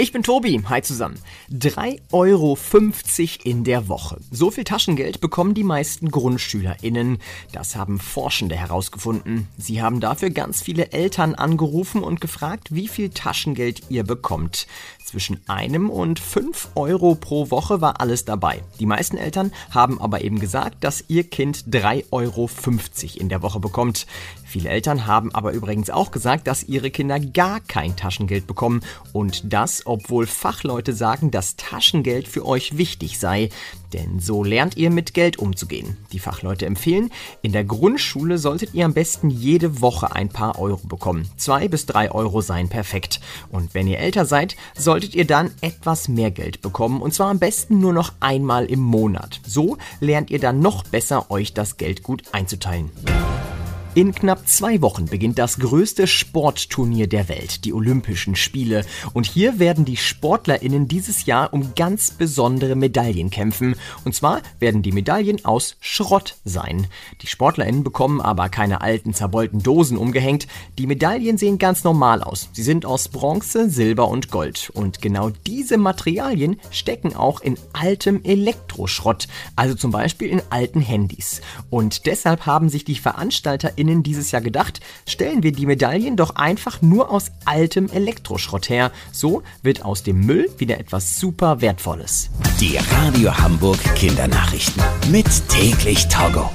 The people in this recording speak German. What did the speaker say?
Ich bin Tobi. Hi zusammen. 3,50 Euro in der Woche. So viel Taschengeld bekommen die meisten GrundschülerInnen. Das haben Forschende herausgefunden. Sie haben dafür ganz viele Eltern angerufen und gefragt, wie viel Taschengeld ihr bekommt. Zwischen einem und fünf Euro pro Woche war alles dabei. Die meisten Eltern haben aber eben gesagt, dass ihr Kind 3,50 Euro in der Woche bekommt. Viele Eltern haben aber übrigens auch gesagt, dass ihre Kinder gar kein Taschengeld bekommen und das, obwohl Fachleute sagen, dass Taschengeld für euch wichtig sei. Denn so lernt ihr mit Geld umzugehen. Die Fachleute empfehlen, in der Grundschule solltet ihr am besten jede Woche ein paar Euro bekommen. Zwei bis drei Euro seien perfekt. Und wenn ihr älter seid, solltet ihr dann etwas mehr Geld bekommen. Und zwar am besten nur noch einmal im Monat. So lernt ihr dann noch besser, euch das Geld gut einzuteilen. In knapp zwei Wochen beginnt das größte Sportturnier der Welt, die Olympischen Spiele. Und hier werden die SportlerInnen dieses Jahr um ganz besondere Medaillen kämpfen. Und zwar werden die Medaillen aus Schrott sein. Die SportlerInnen bekommen aber keine alten, zerbeulten Dosen umgehängt. Die Medaillen sehen ganz normal aus. Sie sind aus Bronze, Silber und Gold. Und genau diese Materialien stecken auch in altem Elektroschrott. Also zum Beispiel in alten Handys. Und deshalb haben sich die Veranstalter ZuhörerInnen dieses Jahr gedacht, stellen wir die Medaillen doch einfach nur aus altem Elektroschrott her. So wird aus dem Müll wieder etwas super Wertvolles. Die Radio Hamburg Kindernachrichten mit täglich Togo.